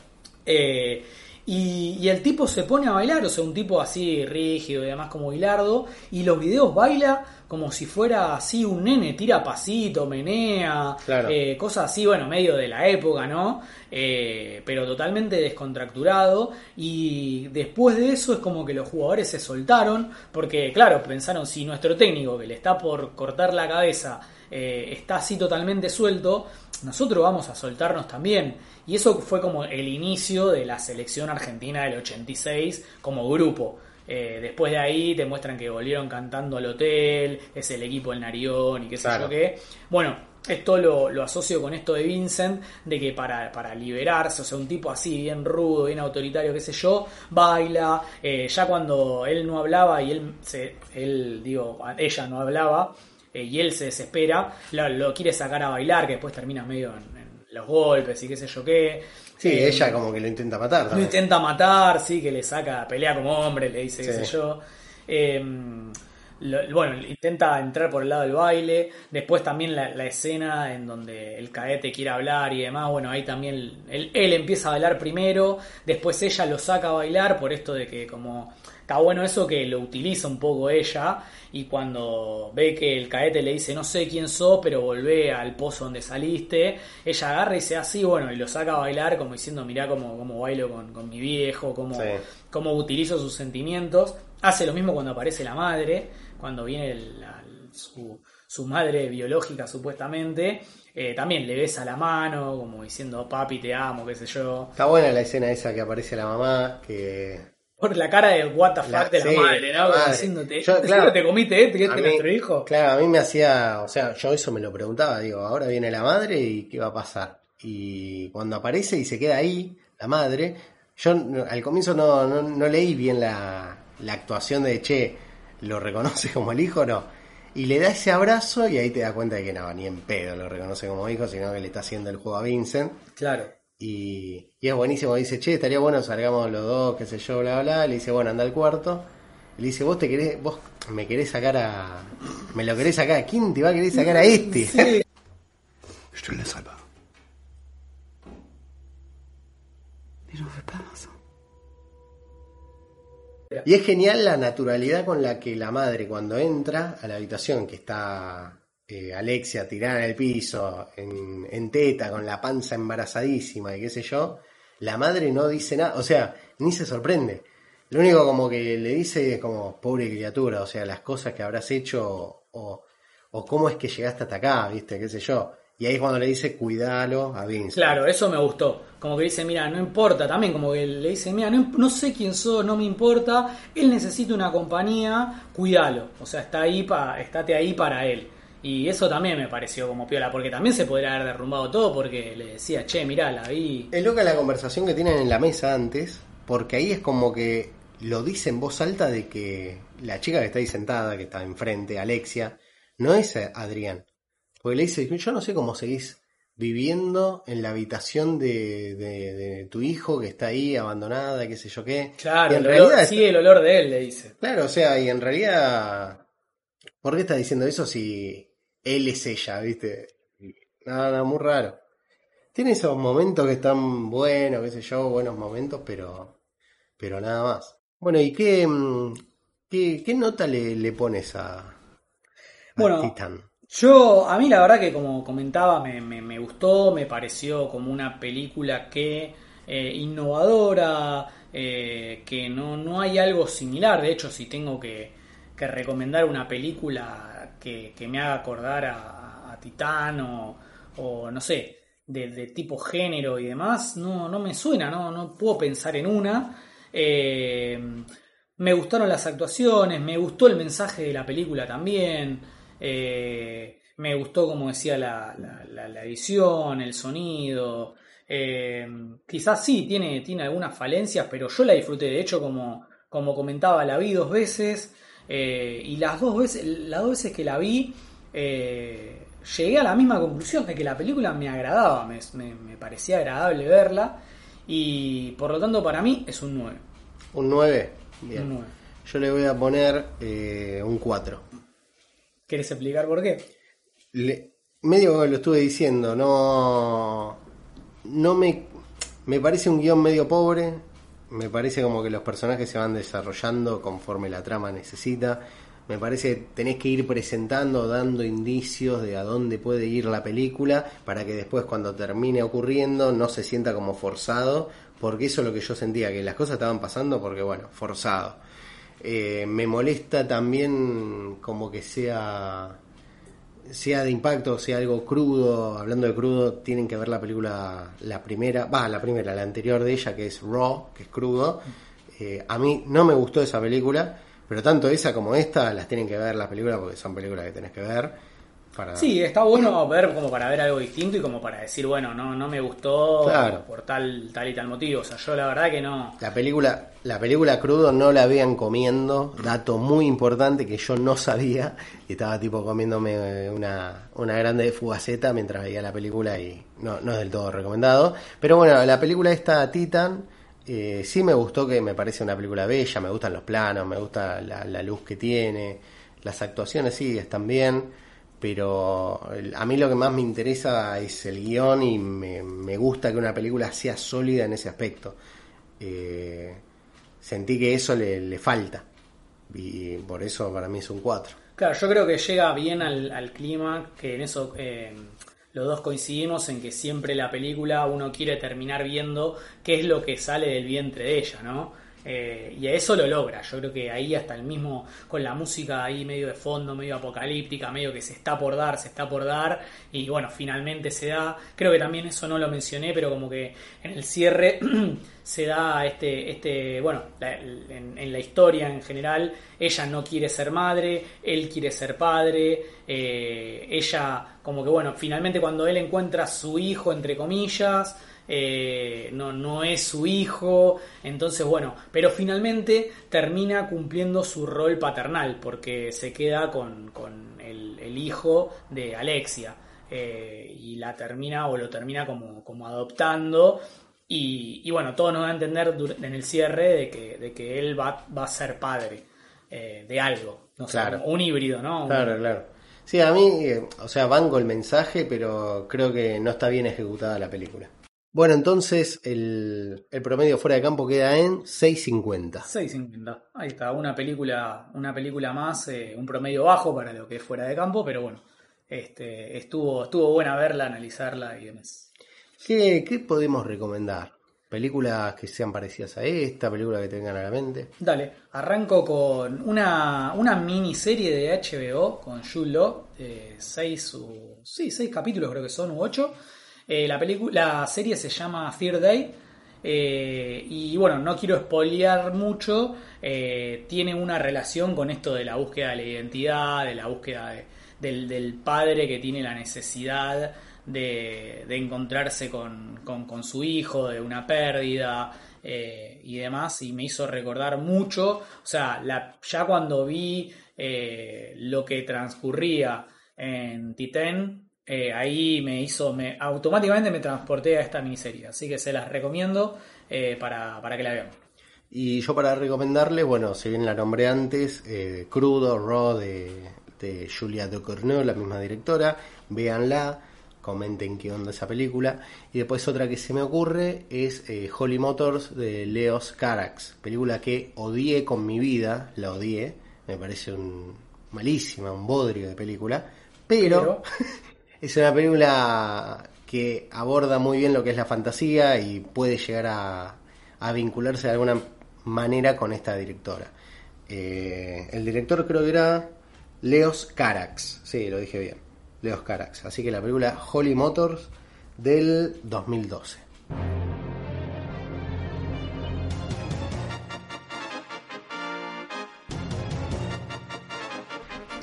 Eh, y, y el tipo se pone a bailar, o sea, un tipo así rígido y demás como Bilardo, y los videos baila como si fuera así un nene, tira pasito, menea, Claro. eh, cosas así, bueno, medio de la época, ¿no? Eh, pero totalmente descontracturado, y después de eso es como que los jugadores se soltaron, porque claro, pensaron, si nuestro técnico que le está por cortar la cabeza eh, está así totalmente suelto, nosotros vamos a soltarnos también. Y eso fue como el inicio de la selección argentina del 86 como grupo. Eh, después de ahí te muestran que volvieron cantando al hotel, es el equipo del Narión y qué sé yo qué. Bueno, esto lo, lo asocio con esto de Vincent, de que para, para liberarse, o sea, un tipo así, bien rudo, bien autoritario, qué sé yo, baila. eh, ya cuando él no hablaba y él, se, él digo, ella no hablaba, eh, y él se desespera, lo, lo quiere sacar a bailar, que después termina medio en, en los golpes y qué sé yo qué. Sí, Eh, ella como que lo intenta matar lo también. intenta matar, sí, que le saca, pelea como hombre, le dice, qué sé yo. Eh, lo- bueno, intenta entrar por el lado del baile. Después también la, la escena en donde el cadete quiere hablar y demás. Bueno, ahí también él, él empieza a bailar primero. Después ella lo saca a bailar por esto de que como... Está bueno eso que lo utiliza un poco ella y cuando ve que el cadete le dice no sé quién sos pero volvé al pozo donde saliste, ella agarra y dice así, bueno, y lo saca a bailar como diciendo mirá cómo, cómo bailo con, con mi viejo, cómo, Sí. cómo utilizo sus sentimientos. Hace lo mismo cuando aparece la madre, cuando viene el- la- su, su madre biológica supuestamente. Eh, también le besa la mano, como diciendo papi te amo, qué sé yo. Está buena la escena esa que aparece la mamá, que Por la cara de what the fuck La- de la sí, madre, ¿no? Madre. diciéndote, Yo, ¿te, claro, te comiste este, que nuestro hijo? Claro, a mí me hacía, o sea, yo eso me lo preguntaba, digo, ahora viene la madre y qué va a pasar. Y cuando aparece y se queda ahí, la madre, yo al comienzo no, no, no leí bien la, la actuación de, che, ¿lo reconoce como el hijo o no? Y le da ese abrazo y ahí te das cuenta de que no, ni en pedo lo reconoce como hijo, sino que le está haciendo el juego a Vincent. Claro. Y, y es buenísimo, dice, che, estaría bueno salgamos los dos, qué sé yo, bla, bla. Le dice, bueno, anda al cuarto. Le dice, vos te querés, vos me querés sacar a... Me lo querés sacar, ¿a quién te va a querer sacar a este? Je te le laisserai pas. Mais j'en veux pas, Vincent. Y es genial la naturalidad con la que la madre cuando entra a la habitación que está eh, Alexia tirada en el piso, en, teta, con la panza embarazadísima y qué sé yo, La madre no dice nada, o sea, ni se sorprende. Lo único como que le dice es como, pobre criatura, o sea, las cosas que habrás hecho o, cómo es que llegaste hasta acá, viste, qué sé yo. Y ahí es cuando le dice, cuidalo a Vince. Claro, eso me gustó. Como que dice, mira, no importa, también como que le dice, mira, no, no sé quién sos, no me importa, él necesita una compañía, cuídalo. O sea, está ahí pa, estate ahí para él. Y eso también me pareció como piola, porque también se podría haber derrumbado todo porque le decía, che, mirá, la vi. Es loca la conversación que tienen en la mesa antes, porque ahí es como que lo dice en voz alta de que la chica que está ahí sentada, que está enfrente, Alexia, no es Adrián. Porque le dice, yo no sé cómo seguís viviendo en la habitación de, de- de tu hijo que está ahí abandonada, qué sé yo qué. Claro, Y en el realidad olor, sí, el olor de él, le dice. Claro, o sea, y en realidad, ¿por qué está diciendo eso si él es ella, viste? No, no, muy raro. Tiene esos momentos que están buenos, qué sé yo, buenos momentos, pero, pero nada más. Bueno, ¿y qué, mm, qué, qué nota le, le pones a, a Bueno, Titan? Yo, a mí la verdad que como comentaba, me, me- me gustó, me pareció como una película que eh, innovadora, eh, que no, no hay algo similar. De hecho, si tengo que, que recomendar una película que, me haga acordar a, a Titán o, no sé, de, tipo género y demás, no, no me suena, no, no puedo pensar en una. Eh, me gustaron las actuaciones, me gustó el mensaje de la película también. eh, me gustó, como decía, la edición, el sonido. eh, quizás sí, tiene, tiene algunas falencias, pero yo la disfruté. De hecho, como, como comentaba, la vi dos veces. Eh, y las dos veces, las dos veces que la vi, eh, llegué a la misma conclusión de que la película me agradaba, me, me- me parecía agradable verla. Y por lo tanto, para mí es un 9. ¿Un 9? Bien. Un 9. Yo le voy a poner eh, un 4. ¿Querés explicar por qué? Le- medio que lo estuve diciendo, no, no me, me parece un guion medio pobre, me parece como que los personajes se van desarrollando conforme la trama necesita, me parece que tenés que ir presentando, dando indicios de a dónde puede ir la película para que después cuando termine ocurriendo no se sienta como forzado, porque eso es lo que yo sentía, que las cosas estaban pasando porque bueno, forzado. Eh, me molesta también como que sea sea de impacto, sea algo crudo, hablando de crudo, tienen que ver la película, la primera, va, la primera, la anterior de ella, que es Raw, que es crudo. Eh, a mí no me gustó esa película, pero tanto esa como esta las tienen que ver las películas porque son películas que tenés que ver. Para... Sí, está bueno ver como para ver algo distinto y como para decir, bueno, no, no me gustó Claro. por tal, tal y tal motivo. O sea, yo la verdad que no. La película, la película crudo no la vean comiendo, dato muy importante que yo no sabía, y estaba tipo comiéndome una, una grande fugaceta mientras veía la película y no, no es del todo recomendado. Pero bueno, la película esta Titan, eh, sí me gustó que me parece una película bella, me gustan los planos, me gusta la, la luz que tiene, las actuaciones sí están bien. Pero a mí lo que más me interesa es el guion y me, gusta que una película sea sólida en ese aspecto eh, sentí que eso le, le falta. Y por eso para mí es un 4. Claro, yo creo que llega bien al, al clima, que en eso eh, los dos coincidimos en que siempre la película uno quiere terminar viendo qué es lo que sale del vientre de ella, ¿no? Eh, y eso lo logra. Yo creo que ahí hasta el mismo, con la música ahí medio de fondo, medio apocalíptica, medio que se está por dar, se está por dar, y bueno, finalmente se da. Creo que también eso no lo mencioné, pero como que en el cierre <clears throat> se da este, este bueno, en la historia en general, ella no quiere ser madre, él quiere ser padre, eh, ella como que bueno, finalmente cuando él encuentra a su hijo, entre comillas, eh, no, no es su hijo, entonces bueno, pero finalmente termina cumpliendo su rol paternal, porque se queda con, con el, el hijo de Alexia, eh, y la termina o lo termina como, como adoptando, y, y bueno, todo nos da a entender en el cierre de que, de que él va, va a ser padre eh, de algo, no Claro. un híbrido, ¿no? Un- Claro, claro. Sí, a mí, eh, o sea, banco el mensaje, pero creo que no está bien ejecutada la película. Bueno, entonces el, el promedio fuera de campo queda en 6.50. 6.50. Ahí está, una película, una película más, eh, un promedio bajo para lo que es fuera de campo, pero bueno, este, estuvo, estuvo buena verla, analizarla y demás. ¿Qué, ¿Qué podemos recomendar? películas que sean parecidas a esta, películas que tengan a la mente. Dale, arranco con una, una miniserie de HBO con Jude Law, eh, seis, u- sí, seis capítulos creo que son, u ocho. Eh, la, la serie se llama Fear Day. eh, y bueno, no quiero spoilear mucho. eh, tiene una relación con esto de la búsqueda de la identidad, de la búsqueda de- del, del padre que tiene la necesidad de, de encontrarse con, con- su hijo, de una pérdida y demás. Y me hizo recordar mucho. O sea, ya cuando vi lo que transcurría en Titán, eh, ahí me hizo, me, automáticamente me transporté a esta miniserie. Así que se las recomiendo eh, para, para que la vean. Y yo para recomendarle, bueno, si bien la nombré antes, eh, Crudo, Raw de, de Julia Ducournau, la misma directora, véanla, comenten qué onda esa película. Y después otra que se me ocurre es Holy Motors de Leos Carax, película que odié con mi vida, la odié, me parece un malísima, un bodrio de película, pero, <laughs> es una película que aborda muy bien lo que es la fantasía y puede llegar a, vincularse de alguna manera con esta directora. Eh, el director creo que era Leos Carax, sí, lo dije bien, Leos Carax. Así que la película Holy Motors del 2012.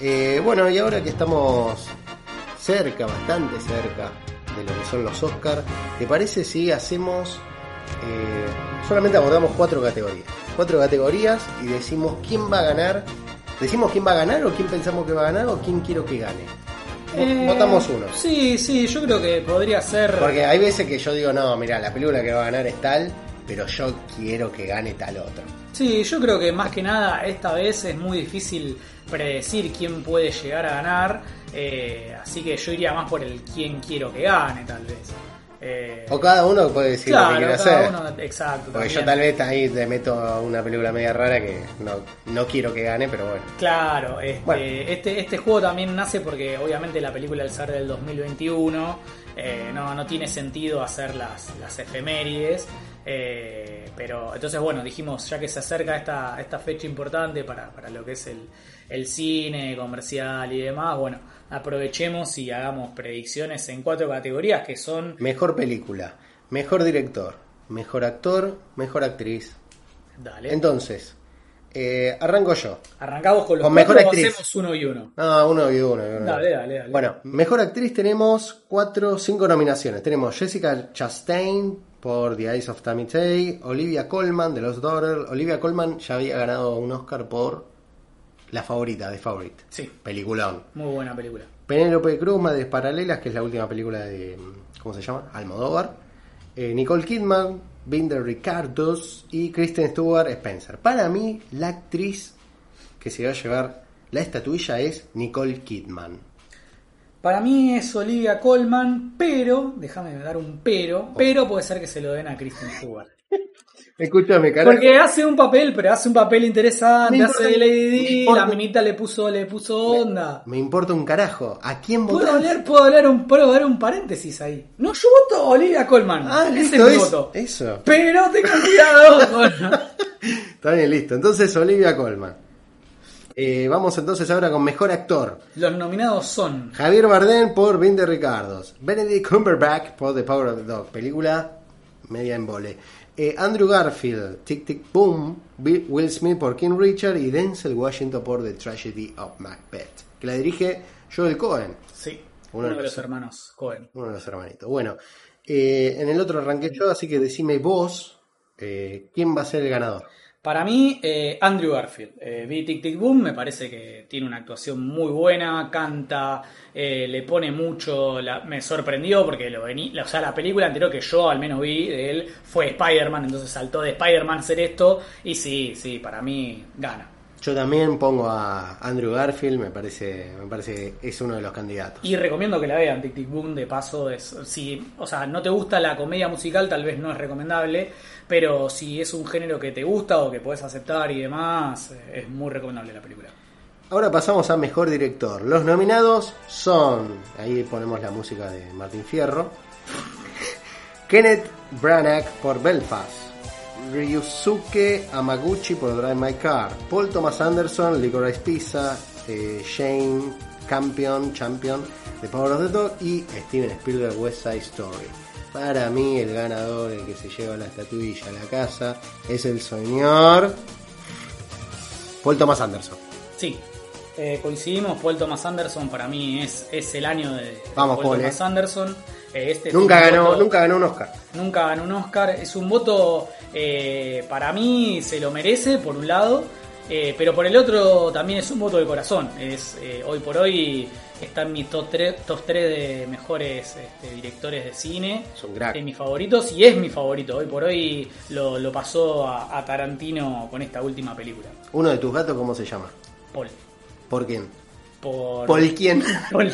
Eh, bueno, y ahora que estamos cerca, bastante cerca de lo que son los Oscars, ¿te parece si hacemos... eh, solamente abordamos cuatro categorías. Cuatro categorías y decimos quién va a ganar. ¿Decimos quién va a ganar o quién pensamos que va a ganar o quién quiero que gane? Eh, Votamos uno. Sí, sí, yo creo que podría ser. Porque hay veces que yo digo, no, mira, la película que va a ganar es tal, pero yo quiero que gane tal otro. Sí, yo creo que más que nada esta vez es muy difícil predecir quién puede llegar a ganar, eh, así que yo iría más por el quién quiero que gane, tal vez. Eh, O cada uno puede decir lo que quiere hacer. uno, exacto. Porque yo tal vez ahí te meto una película media rara que no, no quiero que gane, pero bueno. Claro, este, Bueno. este, este juego también nace porque obviamente la película al ser del 2021 eh, no, no tiene sentido hacer las, las efemérides. eh, pero entonces bueno, dijimos ya que se acerca esta, esta fecha importante para, para lo que es el, el cine comercial y demás, bueno, aprovechemos y hagamos predicciones en cuatro categorías que son... Mejor película, mejor director, mejor actor, mejor actriz. Dale, Entonces, eh, arranco yo. arrancamos con los con mejor actriz. hacemos uno y uno. No, uno y uno. y uno. Dale, dale, dale. Bueno, mejor actriz tenemos cuatro, cinco nominaciones. Tenemos Jessica Chastain por The Eyes of Tammy Tay, Olivia Colman de Los Daughters. Olivia Colman ya había ganado un Oscar por La Favorita, de Favorite. Sí, Peliculón. muy buena película. Penélope Cruz, Madres Paralelas, que es la última película de. ¿Cómo se llama? Almodóvar. Eh, Nicole Kidman, Binder Ricardos y Kristen Stewart Spencer. Para mí, la actriz que se va a llevar la estatuilla es Nicole Kidman. Para mí es Olivia Colman, pero, déjame dar un pero, pero puede ser que se lo den a Kristen Stewart. <laughs> Escúchame, carajo. Porque hace un papel, pero hace un papel interesante, Me hace importa- Lady importa- la minita le puso, le puso onda. Me importa un carajo. ¿A quién Puedo votar? hablar, puedo hablar un, puedo hablar un paréntesis ahí. No, yo voto a Olivia Colman. Ah, Ese listo, es mi voto. eso. Pero tengan cuidado. <laughs> Está bien, listo. Entonces, Olivia Colman. Eh, vamos entonces ahora con mejor actor. Los nominados son Javier Bardem por Binder Ricardos. Benedict Cumberbatch por The Power of the Dog. Película media en vole. Eh, Andrew Garfield, Tic Tic Boom. Will Smith por King Richard. Y Denzel Washington por The Tragedy of Macbeth. Que la dirige Joel Cohen, Sí, Uno uno, de los hermanos Cohen. uno de los hermanitos. Bueno, eh, en el otro arranqué yo, así que decime vos eh, quién va a ser el ganador. Para mí, eh, Andrew Garfield. Eh, vi Tic Tic Boom, me parece que tiene una actuación muy buena, canta, eh, le pone mucho. la- me sorprendió porque lo vení, la- o sea, la película anterior que yo al menos vi de él fue Spider-Man, entonces saltó de Spider-Man hacer esto. Y sí, sí, para mí gana. Yo también pongo a Andrew Garfield, me parece, me parece que es uno de los candidatos. Y recomiendo que la vean, Tic Tic Boom, de paso, es, si, o sea, no te gusta la comedia musical, tal vez no es recomendable, pero si es un género que te gusta o que puedes aceptar y demás, eh, es muy recomendable la película. Ahora pasamos a Mejor Director. Los nominados son, ahí ponemos la música de Martín Fierro. <laughs> Kenneth Branagh por Belfast. Ryusuke Amaguchi por Drive My Car. Paul Thomas Anderson, Licorice Pizza. eh, Shane Campion, Champion de Power of the Dog. Y Steven Spielberg West Side Story. Para mí el ganador, el que se lleva la estatuilla a la casa, es el señor Paul Thomas Anderson. Sí, eh, coincidimos. Paul Thomas Anderson para mí es, es el año de Vamos, Paul Paul, Thomas eh. Anderson. Eh, este es Nunca un ganó, voto- nunca ganó un Oscar. nunca ganó un Oscar. Es un voto, eh, para mí se lo merece, por un lado, eh, pero por el otro también es un voto de corazón. Es eh, Hoy por hoy está en mi top 3, top 3 de mejores este, directores de cine. Es un crack. De mis favoritos y es mi favorito. Hoy por hoy lo, lo pasó a, a Tarantino con esta última película. Uno de tus gatos, ¿cómo se llama? Paul. ¿Por quién? Por, ¿Por quién? <laughs> Paul,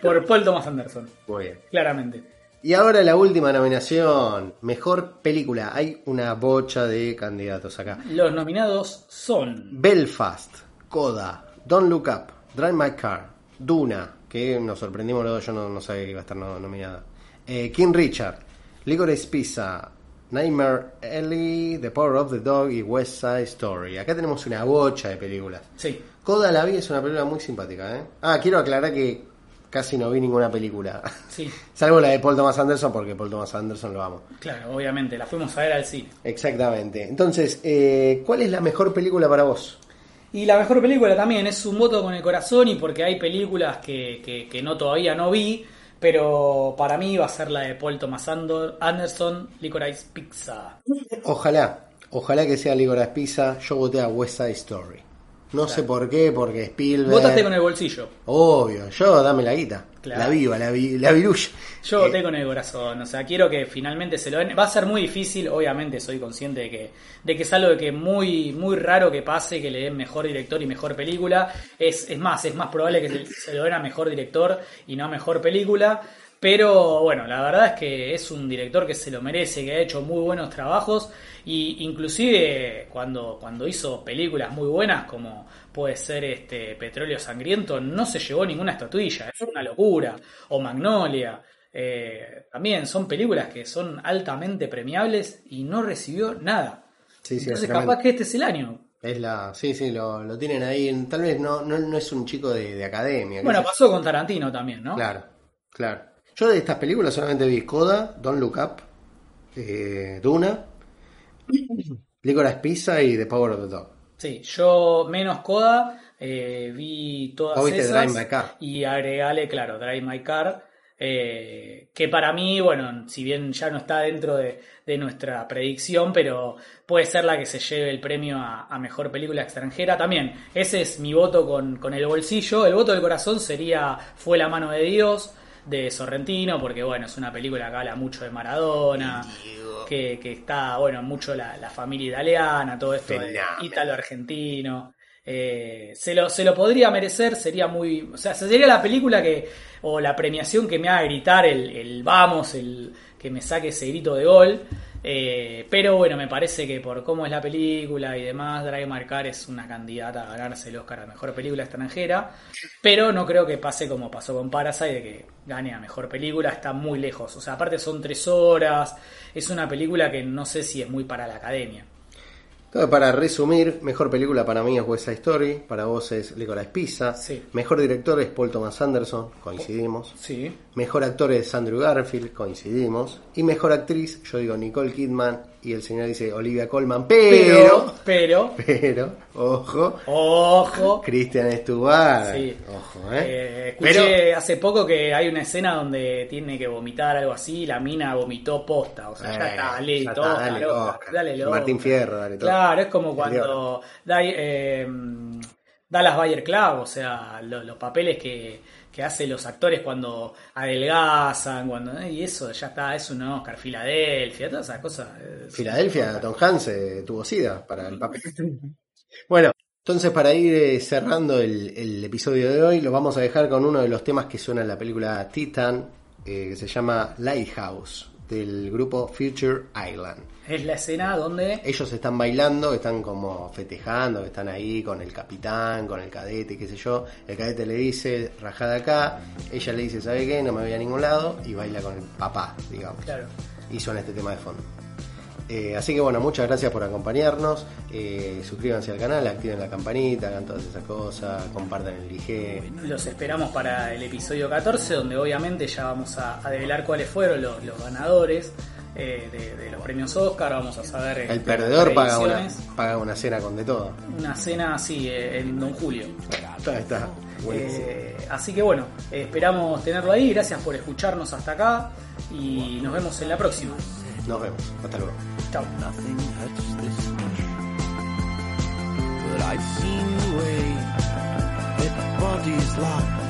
por Paul Thomas Anderson, Muy bien. claramente. Y ahora la última nominación, mejor película. Hay una bocha de candidatos acá. Los nominados son Belfast, Coda, Don't Look Up, Drive My Car, Duna, que nos sorprendimos dos, yo no, no sabía que iba a estar no- nominada. Eh, King Richard, Licorice Pizza, Nightmare Alley, The Power of the Dog y West Side Story. Acá tenemos una bocha de películas. Sí, Coda la vi, es una película muy simpática, ¿eh? Ah, quiero aclarar que casi no vi ninguna película. sí, <laughs> Salvo la de Paul Thomas Anderson, porque Paul Thomas Anderson lo amo. claro, obviamente, la fuimos a ver al cine. Exactamente. Entonces, eh, ¿cuál es la mejor película para vos? Y la mejor película también es un voto con el corazón y porque hay películas que, que, que no todavía no vi, pero para mí va a ser la de Paul Thomas Anderson, Licorice Pizza. Ojalá, ojalá que sea Licorice Pizza. Yo voté a West Side Story. No sé por qué, porque Spielberg. Votaste con el bolsillo. Obvio, yo dame la guita. Claro. La viva, la, vi, la virulla. Yo Eh, voté con el corazón, o sea, quiero que finalmente se lo den. Va a ser muy difícil, obviamente soy consciente de que, de que es algo de que muy, muy raro que pase, que le den mejor director y mejor película. Es, es más, es más probable que se, se lo den a mejor director y no a mejor película. Pero bueno, la verdad es que es un director que se lo merece, que ha hecho muy buenos trabajos y inclusive cuando, cuando hizo películas muy buenas como puede ser este Petróleo Sangriento, no se llevó ninguna estatuilla, es una locura. O Magnolia. eh, también son películas que son altamente premiables y no recibió nada. Sí, sí, Entonces capaz que este es el año. Es la, sí, sí, lo, lo tienen ahí. Tal vez no, no, no es un chico de, de academia. Bueno, pasó con Tarantino también, ¿no? Claro, claro. Yo de estas películas solamente vi Coda, Don't Look Up, eh, Duna, <clears throat> Licorice Pizza y The Power of the Dog. Sí, yo menos Coda, eh, vi todas viste esas Drive My Car. y agregale, claro, Drive My Car, eh, que para mí, bueno, si bien ya no está dentro de, de nuestra predicción, pero puede ser la que se lleve el premio a, a Mejor Película Extranjera. También, ese es mi voto con, con el bolsillo. El voto del corazón sería Fue la mano de Dios de Sorrentino, porque bueno, es una película que habla mucho de Maradona, que, que está, bueno, mucho la, la familia italiana, todo esto ítalo-argentino. Eh, se, lo, se lo podría merecer, sería muy. O sea, sería la película que. o la premiación que me haga gritar el, el vamos, el que me saque ese grito de gol. Eh, pero bueno, me parece que por cómo es la película y demás, Drive My Car es una candidata a ganarse el Oscar a Mejor Película Extranjera. Pero no creo que pase como pasó con Parasite, de que gane a Mejor Película, está muy lejos. O sea, aparte son tres horas, es una película que no sé si es muy para la academia. Entonces, para resumir, mejor película para mí es West Side Story, para vos es Licorice Pizza, Sí. mejor director es Paul Thomas Anderson, coincidimos, Sí. mejor actor es Andrew Garfield, coincidimos, y mejor actriz, yo digo Nicole Kidman, y el señor dice Olivia Colman, pero, Pero, pero, pero, ojo, ojo. Christian Stewart, Sí. ojo, eh. Eh, escuché hace poco que hay una escena donde tiene que vomitar algo así, y la mina vomitó posta, o sea, ya Eh, está, dale, ya está, dale, loca, Oscar. dale, loca. Martín Fierro, dale, todo. Claro, es como cuando da, eh, Dallas Bayer Club, o sea, lo- los papeles que, que hacen los actores cuando adelgazan, cuando eh, y eso ya está, es un Oscar, Filadelfia, todas esas cosas. eh, Filadelfia, Tom Hanks eh, tuvo sida para el papel. Bueno, entonces para ir cerrando el, el episodio de hoy, lo vamos a dejar con uno de los temas que suena en la película Titan, eh, que se llama Lighthouse, del grupo Future Island. Es la escena donde Ellos están bailando, están como festejando, están ahí con el capitán, con el cadete, qué sé yo. El cadete le dice, rajada acá. Ella le dice, ¿sabe qué? No me voy a ningún lado. Y baila con el papá, digamos. Claro. y son este tema de fondo. Eh, así que bueno, muchas gracias por acompañarnos. Eh, suscríbanse al canal, activen la campanita, hagan todas esas cosas, compartan el IG. Los esperamos para el episodio 14, donde obviamente ya vamos a, a develar cuáles fueron los, los ganadores eh, de, de los premios Oscar. Vamos a saber. El este, perdedor paga una, paga una cena con de todo. Una cena así eh, en Don Julio. Ahí está. Buenísimo. Eh, así que bueno, esperamos tenerlo ahí. Gracias por escucharnos hasta acá y nos vemos en la próxima. Nos vemos. Hasta luego. Chao. nothing hurts this much. But I've seen the way that bodies lie